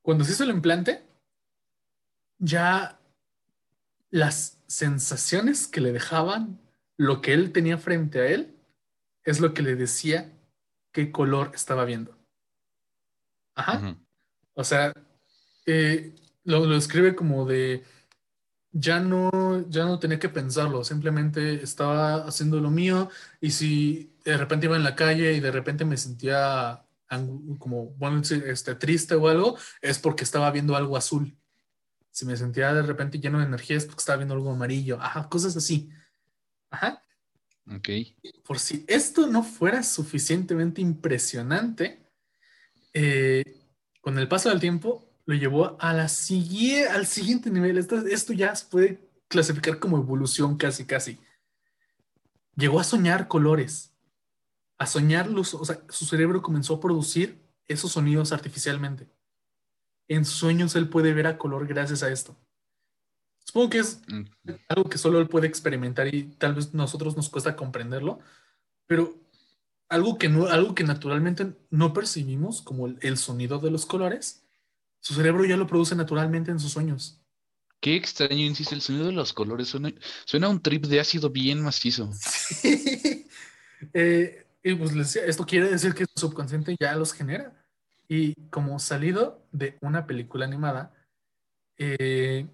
Cuando se hizo el implante, ya las sensaciones que le dejaban lo que él tenía frente a él es lo que le decía qué color estaba viendo. Ajá. O sea, eh, lo, lo escribe como de ya no, ya no tenía que pensarlo, simplemente estaba haciendo lo mío y si de repente iba en la calle y de repente me sentía como, bueno, este, triste o algo, es porque estaba viendo algo azul. Si me sentía de repente lleno de energía es porque estaba viendo algo amarillo. Ajá, cosas así. Ajá. Ok. Por si esto no fuera suficientemente impresionante, eh, con el paso del tiempo lo llevó a la al siguiente nivel. Esto, esto ya se puede clasificar como evolución casi, casi. Llegó a soñar colores, a soñar los, o sea, su cerebro comenzó a producir esos sonidos artificialmente. En sus sueños él puede ver a color gracias a esto. Supongo que es algo que solo él puede experimentar y tal vez nosotros nos cuesta comprenderlo, pero algo que, no, algo que naturalmente no percibimos, como el, el sonido de los colores, su cerebro ya lo produce naturalmente en sus sueños. Qué extraño, insisto, el sonido de los colores suena, suena a un trip de ácido bien macizo. Eh, y pues esto quiere decir que su subconsciente ya los genera. Y como salido de una película animada, eh,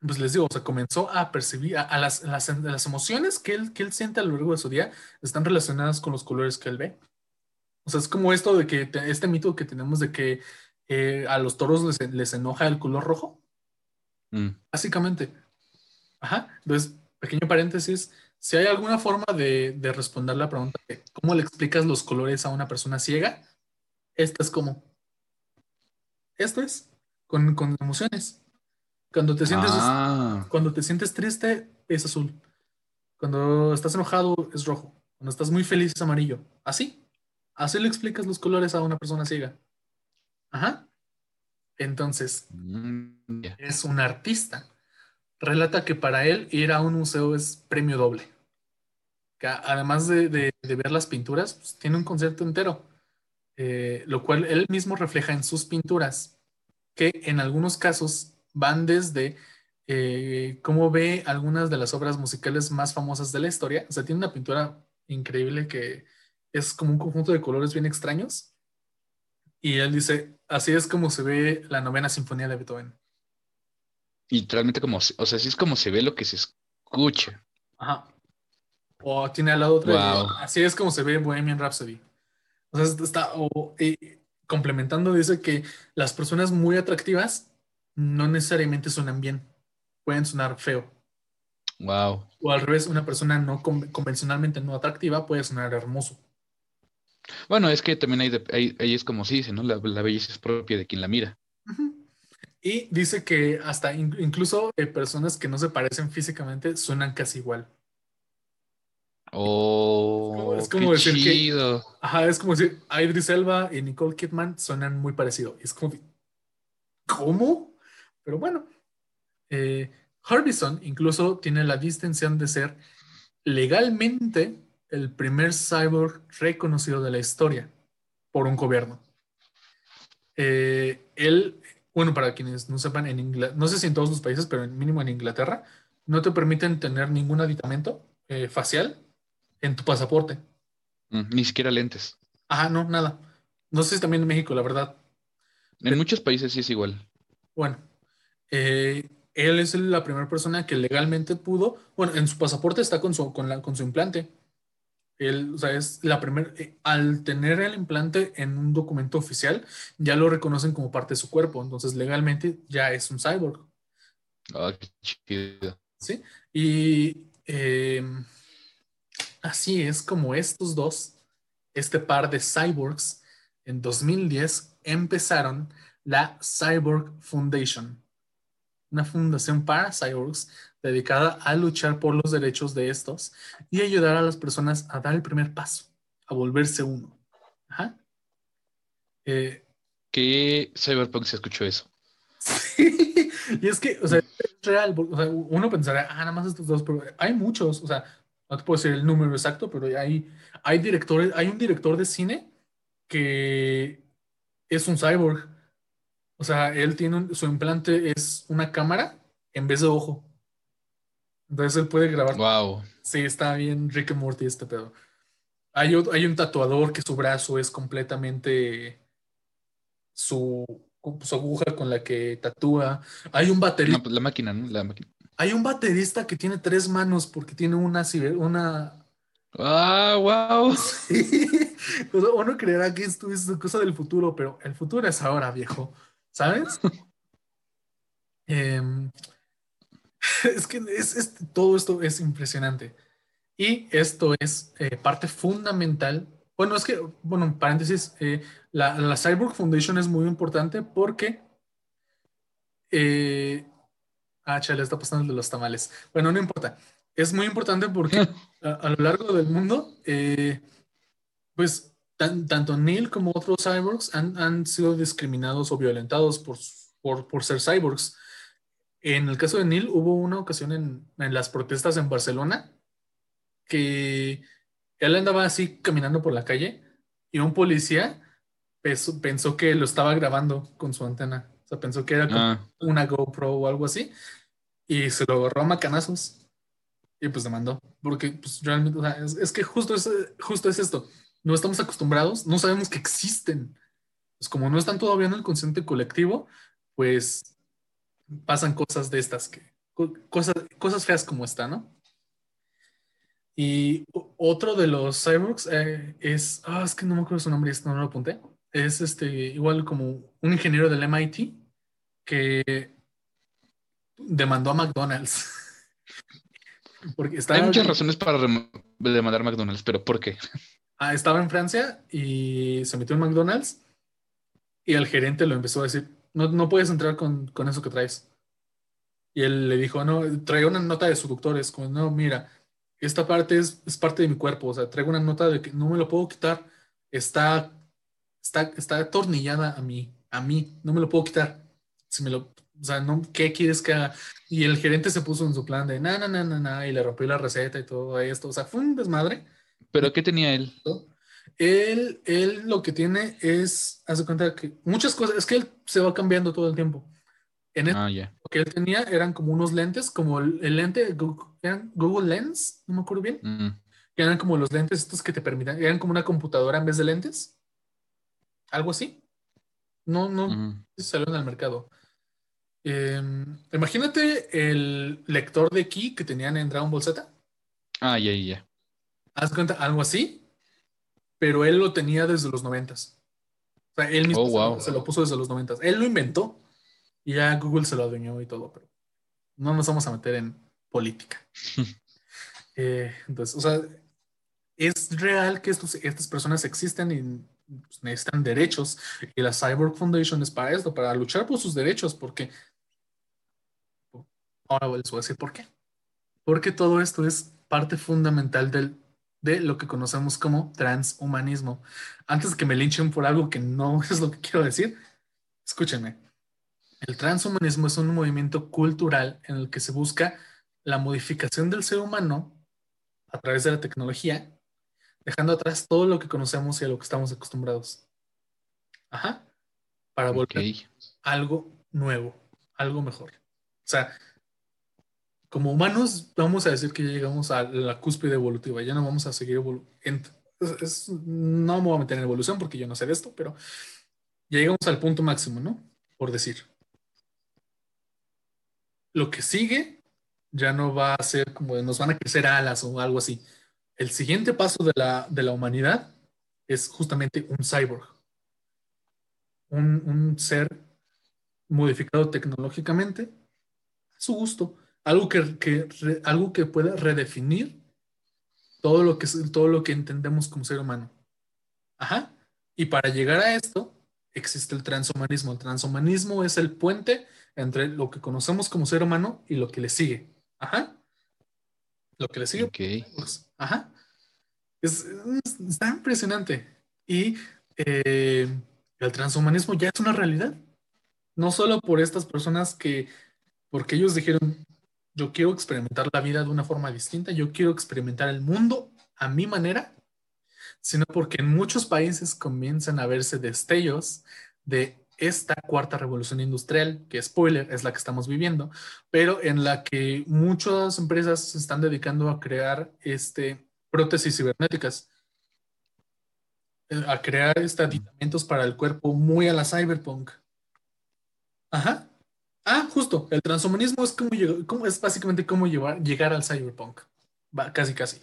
pues les digo, o sea, comenzó a percibir a, a las, las, las emociones que él, que él siente a lo largo de su día están relacionadas con los colores que él ve. O sea, es como esto de que te- este mito que tenemos de que eh, a los toros les, les enoja el color rojo. Mm, Básicamente. Ajá. Entonces, pequeño paréntesis. Si hay alguna forma de, de responder la pregunta de cómo le explicas los colores a una persona ciega, esta es como. Esto es con, con emociones. Cuando te sientes, Ah, cuando te sientes triste, es azul. Cuando estás enojado, es rojo. Cuando estás muy feliz, es amarillo. Así. Así le explicas los colores a una persona ciega. Ajá. Entonces, mm, es un artista. Relata que para él ir a un museo es premio doble. Que además de, de- de ver las pinturas, pues, tiene un concepto entero, eh, lo cual él mismo refleja en sus pinturas, que en algunos casos van desde eh, cómo ve algunas de las obras musicales más famosas de la historia. O sea, tiene una pintura increíble que es como un conjunto de colores bien extraños. Y él dice, así es como se ve la novena sinfonía de Beethoven. Y realmente como, o sea, sí es como se ve lo que se escucha. Ajá. O tiene al lado otra. de, Wow. así es como se ve Bohemian Rhapsody. O sea, está- o, eh, complementando, dice que las personas muy atractivas no necesariamente suenan bien, pueden sonar feo. Wow. O al revés, una persona no con- convencionalmente no atractiva puede sonar hermoso. Bueno, es que también hay, de- hay- ahí es como se dice, ¿no? La, la belleza es propia de quien la mira. Y dice que hasta in- incluso eh, personas que no se parecen físicamente suenan casi igual. Oh, es como qué decir que-. Ajá, es como decir, Idris Elba y Nicole Kidman suenan muy parecido. Es como, ¿cómo? Pero bueno, eh, Harbison incluso tiene la distinción de ser legalmente el primer cyborg reconocido de la historia por un gobierno. Eh, él, bueno, para quienes no sepan, en Inglaterra, no sé si en todos los países, pero mínimo en Inglaterra, no te permiten tener ningún aditamento eh, facial en tu pasaporte. Mm, ni siquiera lentes. Ajá, no, nada. No sé si también en México, la verdad. En muchos países sí es igual. Bueno, eh, él es la primera persona que legalmente pudo, bueno, en su pasaporte está con su, con la, con su implante. Él, o sea, es la primera, eh, al tener el implante en un documento oficial, ya lo reconocen como parte de su cuerpo, entonces legalmente ya es un cyborg, Ah, qué chido. ¿sí? Y eh, así es como estos dos, este par de cyborgs, en 2010 empezaron la Cyborg Foundation, una fundación para cyborgs dedicada a luchar por los derechos de estos y ayudar a las personas a dar el primer paso, a volverse uno. Ajá. Eh, ¿Qué cyberpunk se escuchó eso? sí. Y es que, o sea, es real, o sea, uno pensará, ah, nada más estos dos, pero hay muchos, o sea, no te puedo decir el número exacto, pero hay, hay directores, hay un director de cine que es un cyborg. O sea, él tiene un- su implante es una cámara en vez de ojo. Entonces él puede grabar. Wow. Sí, está bien Rick and Morty este pedo. Hay, hay un tatuador que su brazo es completamente su, su aguja con la que tatúa. Hay un baterista, No, pues la máquina, ¿no? La máquina. hay un baterista que tiene tres manos porque tiene una, ciber- una ¡Ah, wow! O sea, uno creerá que esto es cosa del futuro, pero el futuro es ahora, viejo. ¿Sabes? Em, es que es, es- todo esto es impresionante. Y esto es eh, parte fundamental. Bueno, es que, bueno, en paréntesis, eh, la, la Cyborg Foundation es muy importante porque. eh, ah, chale, está pasando el de los tamales. Bueno, no importa. Es muy importante porque a, a lo largo del mundo, pues tan- tanto Neil como otros cyborgs han, han sido discriminados o violentados por, por, por ser cyborgs. En el caso de Neil, hubo una ocasión en, en las protestas en Barcelona que él andaba así caminando por la calle y un policía pensó, pensó que lo estaba grabando con su antena. O sea, pensó que era Ah, una GoPro o algo así y se lo agarró a macanazos y pues demandó. Porque pues realmente, o sea, es, es que justo es, justo es esto. No estamos acostumbrados, no sabemos que existen. Pues como no están todavía en el consciente colectivo, pues pasan cosas de estas, que, co- cosas, cosas feas como esta, ¿no? Y otro de los cyborgs eh, es, ah, es que no me acuerdo su nombre, esto no lo apunté. Es este, igual como un ingeniero del MIT que demandó a McDonald's. Hay muchas razones para demandar McDonald's, pero ¿por qué? Ah, estaba en Francia y se metió en McDonald's y el gerente lo empezó a decir, no, no puedes entrar con, con eso que traes. Y él le dijo, no, trae una nota de seductores, como, no, mira, esta parte es, es parte de mi cuerpo, o sea, traigo una nota de que no me lo puedo quitar, está, está, está atornillada a mí, a mí, no me lo puedo quitar. Si me lo, o sea, no, ¿qué quieres que haga? Y el gerente se puso en su plan de, na, na, na, na, na, y le rompió la receta y todo esto, o sea, fue un desmadre. ¿Pero qué tenía él? Él, él lo que tiene es, hace cuenta que muchas cosas, es que él se va cambiando todo el tiempo. En el- Ah, ya. lo que él tenía eran como unos lentes, como el, el lente Google, eran Google Lens, no me acuerdo bien, Mm. que eran como los lentes estos que te permitan, eran como una computadora en vez de lentes, algo así. No, no, Ujú. salieron al mercado. Eh, imagínate el lector de key que tenían en Dragon Ball Z. Ah, ya, ya, ya. Haz cuenta, algo así, pero él lo tenía desde los noventas. O sea, él mismo Oh, wow. se lo puso desde los noventas. Él lo inventó y ya Google se lo adueñó y todo, pero no nos vamos a meter en política. Eh, entonces, o sea, es real que estos, estas personas existen y pues, necesitan derechos y la Cyborg Foundation es para esto, para luchar por sus derechos, porque ahora les voy a decir por qué. Porque todo esto es parte fundamental del, de lo que conocemos como transhumanismo. Antes de que me linchen por algo que no es lo que quiero decir, escúchenme. El transhumanismo es un movimiento cultural en el que se busca la modificación del ser humano a través de la tecnología, dejando atrás todo lo que conocemos y a lo que estamos acostumbrados. Ajá. Para volver Ok. algo nuevo, algo mejor. O sea, como humanos, vamos a decir que ya llegamos a la cúspide evolutiva, ya no vamos a seguir evolucionando. no me voy a meter en evolución porque yo no sé de esto, pero ya llegamos al punto máximo, ¿no? Por decir. Lo que sigue ya no va a ser como nos van a crecer alas o algo así. El siguiente paso de la, de la humanidad es justamente un cyborg. Un, un ser modificado tecnológicamente a su gusto. Algo que, que re- algo que pueda redefinir todo lo que, todo lo que entendemos como ser humano. Ajá. Y para llegar a esto existe el transhumanismo. El transhumanismo es el puente entre lo que conocemos como ser humano y lo que le sigue. Ajá. Lo que le sigue pues, ajá. Es, es- está impresionante. Y eh, el transhumanismo ya es una realidad. No solo por estas personas que, porque ellos dijeron, yo quiero experimentar la vida de una forma distinta, yo quiero experimentar el mundo a mi manera, sino porque en muchos países comienzan a verse destellos de esta cuarta revolución industrial, que spoiler, es la que estamos viviendo, pero en la que muchas empresas se están dedicando a crear este, prótesis cibernéticas, eh, a crear aditamentos para el cuerpo muy a la cyberpunk. Ajá. Ah, justo, el transhumanismo es como, como- es básicamente cómo llevar, llegar al cyberpunk. Va, casi, casi.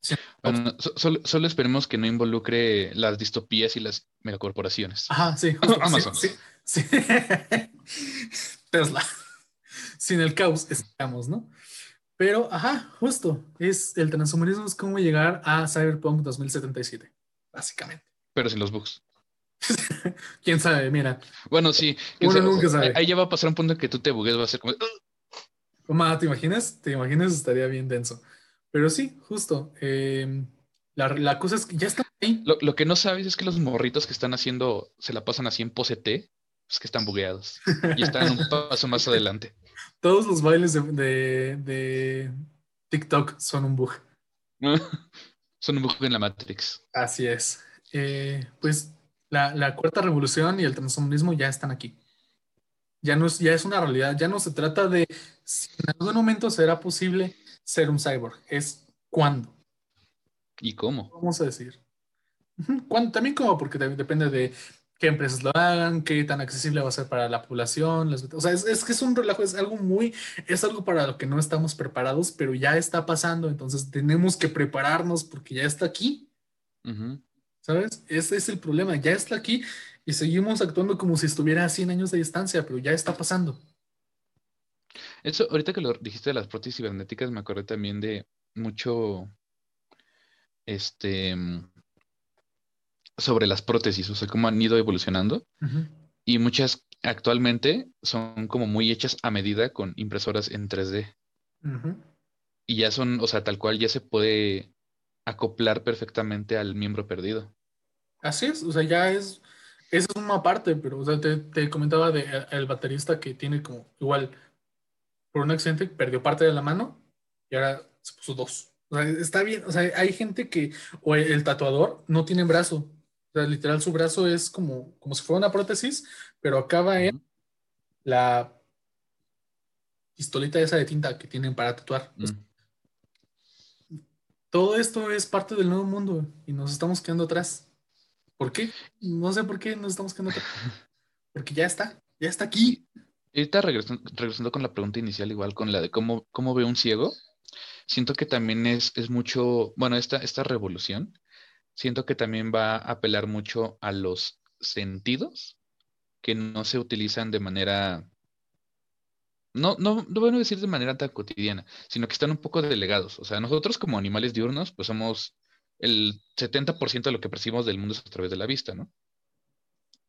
Sí. Bueno, so- solo, solo esperemos que no involucre las distopías y las megacorporaciones. Ajá, sí, justo. Amazon. Sí. Tesla. Sin el caos estamos, ¿no? Pero, ajá, justo. Es el transhumanismo es cómo llegar a Cyberpunk 2077, básicamente. Pero sin los bugs. Quién sabe, mira. Bueno, sí. Uno sabe, nunca sabe. Ahí, ya va a pasar un punto en que tú te bugues, va a ser como. ¿te imaginas? ¿Te imaginas? Estaría bien denso. Pero sí, justo. eh, la, la cosa es que ya están ahí. Lo, lo que no sabes es que los morritos que están haciendo, se la pasan así en pose T, pues que están bugueados. Y están un paso más adelante. Todos los bailes de, de- de TikTok son un bug. Son un bug en la Matrix. Así es. Eh, pues la, la cuarta revolución y el transhumanismo ya están aquí. Ya, no es, ya es una realidad. Ya no se trata de si en algún momento será posible ser un cyborg. Es cuándo. ¿Y cómo? Vamos a decir. ¿Cuándo? También como porque depende de qué empresas lo hagan, qué tan accesible va a ser para la población. las- o sea, es, es que es un relajo, es algo muy, es algo para lo que no estamos preparados, pero ya está pasando. Entonces tenemos que prepararnos porque ya está aquí. Ujú. ¿Sabes? Ese es el problema, ya está aquí y seguimos actuando como si estuviera a 100 años de distancia, pero ya está pasando. Eso, ahorita que lo dijiste de las prótesis cibernéticas, me acordé también de mucho, este, sobre las prótesis, o sea, cómo han ido evolucionando. Y muchas actualmente son como muy hechas a medida con impresoras en 3D. Ujú. Y ya son, o sea, tal cual ya se puede acoplar perfectamente al miembro perdido. Así es, o sea, ya es, esa es una parte, pero o sea, te, te comentaba de eh, el baterista que tiene como, igual, por un accidente perdió parte de la mano y ahora se puso dos. O sea, está bien, o sea, hay gente que, o el, el tatuador no tiene brazo. O sea, literal, su brazo es como, como si fuera una prótesis, pero acaba en la pistolita esa de tinta que tienen para tatuar. Todo esto es parte del nuevo mundo y nos estamos quedando atrás. ¿Por qué? No sé por qué nos estamos quedando. Porque ya está, ya está aquí. Y ahorita regresando, regresando con la pregunta inicial, igual con la de cómo, cómo ve un ciego, siento que también es, es mucho, bueno, esta, esta revolución, siento que también va a apelar mucho a los sentidos que no se utilizan de manera, no, no, no bueno decir de manera tan cotidiana, sino que están un poco delegados. O sea, nosotros como animales diurnos, pues somos el 70% de lo que percibimos del mundo es a través de la vista, ¿no?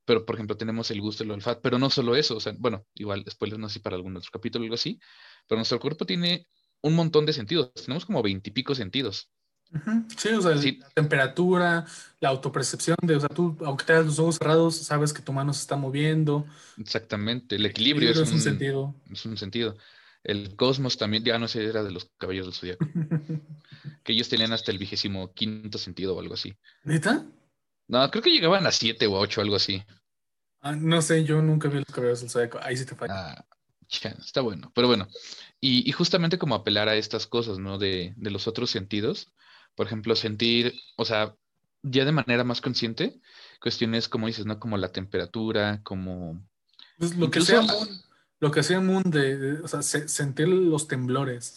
Pero, por ejemplo, tenemos el gusto, el olfato, pero no solo eso, o sea, bueno, igual, spoiler, no sé si para algún otro capítulo o algo así, pero nuestro cuerpo tiene un montón de sentidos, tenemos como veintipico sentidos. Ujú, Sí, o sea, Sí. la temperatura, la autopercepción de, o sea, tú, aunque tengas los ojos cerrados, sabes que tu mano se está moviendo. Exactamente, el equilibrio, Equilibrio es, un, sentido. es un sentido. El cosmos también, ya no sé, era de los caballeros del zodiaco, que ellos tenían hasta el vigésimo quinto sentido o algo así. ¿Neta? No, creo que llegaban a siete o a ocho, algo así. Ah, no sé, yo nunca vi los caballeros del Zodiaco. Ahí sí te fallo. Ah, está bueno, pero bueno. Y, y justamente como apelar a estas cosas, ¿no? De, de los otros sentidos. Por ejemplo, sentir, o sea, ya de manera más consciente, cuestiones como dices, ¿no? Como la temperatura, como... Pues lo que sea lo que sea Moon de, de- o sea, se- sentir los temblores,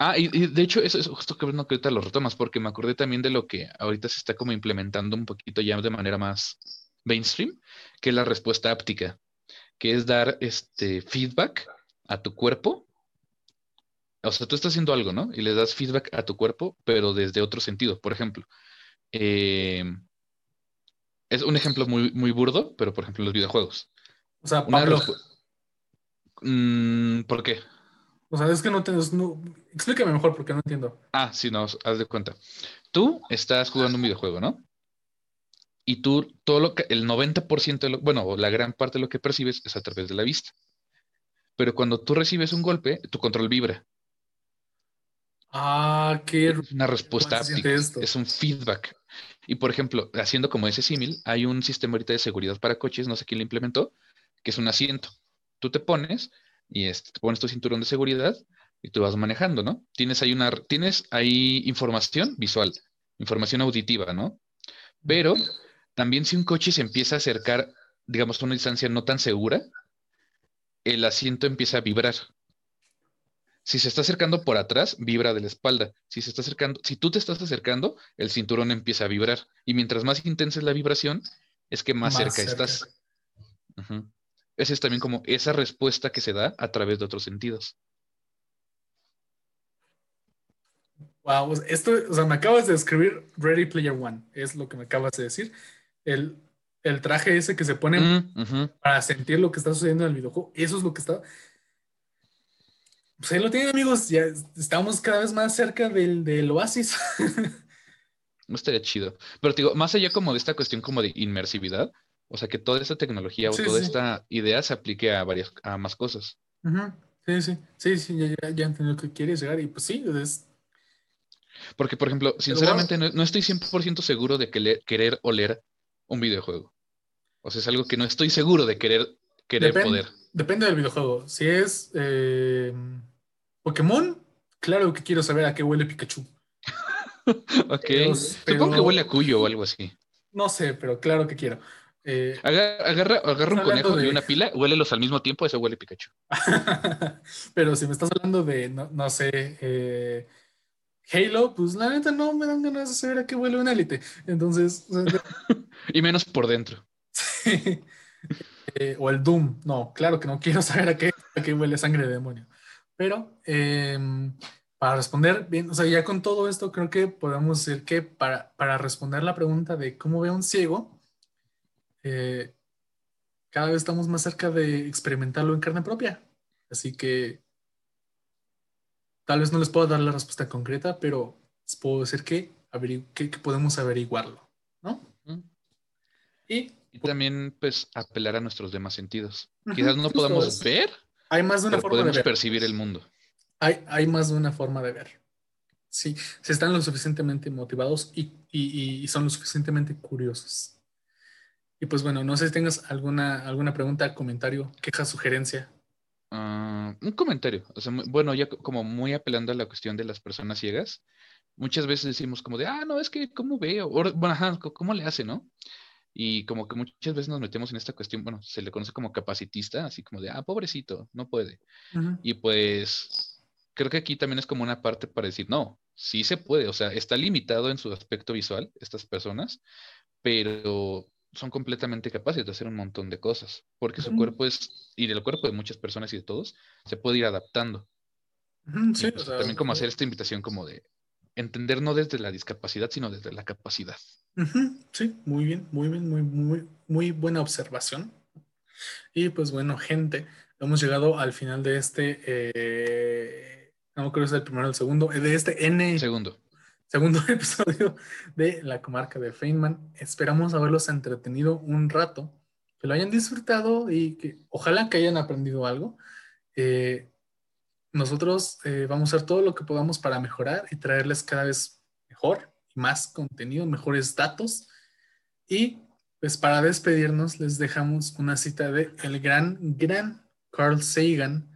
Ah, y, de hecho, eso es justo que que ahorita lo retomas, porque me acordé también de lo que ahorita se está como implementando un poquito ya de manera más mainstream, que es la respuesta áptica, que es dar este feedback a tu cuerpo. O sea, tú estás haciendo algo, ¿no? Y le das feedback a tu cuerpo, pero desde otro sentido. Por ejemplo, eh, es un ejemplo muy, muy burdo, pero por ejemplo, los videojuegos. O sea, Pablo, Mm, ¿por qué? o sea, es que no te, no- explícame mejor porque no entiendo. Ah, sí, no, haz de cuenta. Tú estás jugando un videojuego, ¿no? Y tú, todo lo que, el 90% de lo, bueno, la gran parte de lo que percibes es a través de la vista. Pero cuando tú recibes un golpe, tu control vibra. Ah, qué Es una respuesta ¿Cómo se siente áptica, es un feedback. Y por ejemplo, haciendo como ese símil, hay un sistema ahorita de seguridad para coches, no sé quién lo implementó, que es un asiento. Tú te pones y este, te pones tu cinturón de seguridad y tú vas manejando, ¿no? Tienes ahí una, tienes ahí información visual, información auditiva, ¿no? Pero también si un coche se empieza a acercar, digamos, a una distancia no tan segura, el asiento empieza a vibrar. Si se está acercando por atrás, vibra de la espalda. Si se está acercando, si tú te estás acercando, el cinturón empieza a vibrar. Y mientras más intensa es la vibración, es que más, cerca, estás. Esa es también como esa respuesta que se da a través de otros sentidos. Wow, esto, o sea, me acabas de escribir Ready Player One, es lo que me acabas de decir. El, traje ese que se pone mm, para sentir lo que está sucediendo en el videojuego, eso es lo que está. Pues ahí lo tienen, amigos, ya estamos cada vez más cerca del, del oasis. no estaría chido. Pero digo, más allá como de esta cuestión como de inmersividad, o sea, que toda esta tecnología o toda esta idea se aplique a varias, a más cosas. Sí, sí, sí, sí, ya, ya, ya entendí lo que quieres llegar y pues sí, es porque, por ejemplo, sinceramente no, estoy 100% seguro de querer oler un videojuego. O sea, es algo que no estoy seguro de querer, querer poder. Depende del videojuego. Si es eh, Pokémon, claro que quiero saber a qué huele Pikachu. ok. Supongo que huele a cuyo o algo así. No sé, pero claro que quiero. Eh, agarra, agarra un conejo y una pila, huélelos al mismo tiempo, eso huele Pikachu. pero si me estás hablando de, no, sé, eh, Halo, pues la neta no me dan ganas de saber a qué huele una élite. Entonces. y menos por dentro. Eh, o el Doom. No, claro que no quiero saber a qué, a qué huele sangre de demonio. Pero em, para responder bien, o sea, ya con todo esto, creo que podemos decir que para, para responder la pregunta de cómo ve un ciego, eh, cada vez estamos más cerca de experimentarlo en carne propia. Así que Tal vez no les puedo dar la respuesta concreta, pero les puedo decir que, que, podemos averiguarlo, ¿no? y, también, pues, apelar a nuestros demás sentidos. Quizás no podamos ver, hay más de una forma podemos de ver. percibir el mundo. Hay, hay más de una forma de ver. Sí, si están lo suficientemente motivados y, y, y, son lo suficientemente curiosos. Y pues bueno, no sé si tengas alguna, alguna pregunta, comentario, queja, sugerencia Ah, un comentario, o sea, bueno, ya como muy apelando a la cuestión de las personas ciegas, muchas veces decimos como de, ah, no, es que, ¿cómo veo? bueno, ajá, ¿cómo le hace, no? Y como que muchas veces nos metemos en esta cuestión, bueno, se le conoce como capacitista, así como de, ah, pobrecito, no puede. Y pues creo que aquí también es como una parte para decir, no, sí se puede, o sea, está limitado en su aspecto visual estas personas, pero son completamente capaces de hacer un montón de cosas, porque su cuerpo es, y del cuerpo de muchas personas y de todos, se puede ir adaptando. Sí, pues, también como hacer esta invitación como de entender no desde la discapacidad, sino desde la capacidad. Sí, muy bien, muy bien, muy, muy, muy buena observación. Y pues bueno, gente, hemos llegado al final de este, eh, no creo que es el primero o el segundo, de este N. Segundo segundo episodio de la comarca de Feynman. Esperamos haberlos entretenido un rato, que lo hayan disfrutado y que ojalá que hayan aprendido algo. Eh, nosotros eh, vamos a hacer todo lo que podamos para mejorar y traerles cada vez mejor más contenido, mejores datos. Y pues para despedirnos les dejamos una cita de el gran, gran Carl Sagan,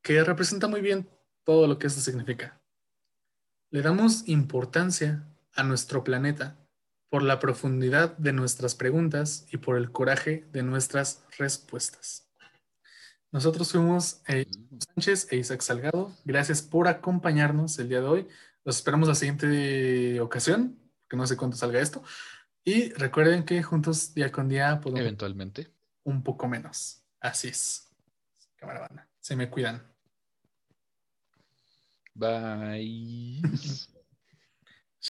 que representa muy bien todo lo que esto significa. Le damos importancia a nuestro planeta por la profundidad de nuestras preguntas y por el coraje de nuestras respuestas. Nosotros fuimos eh, Sánchez e Isaac Salgado. Gracias por acompañarnos el día de hoy. Los esperamos la siguiente ocasión, que no sé cuánto salga esto. Y recuerden que juntos día con día podemos... Eventualmente. Un poco menos. Así es. Cámara banda. Se me cuidan. Bye.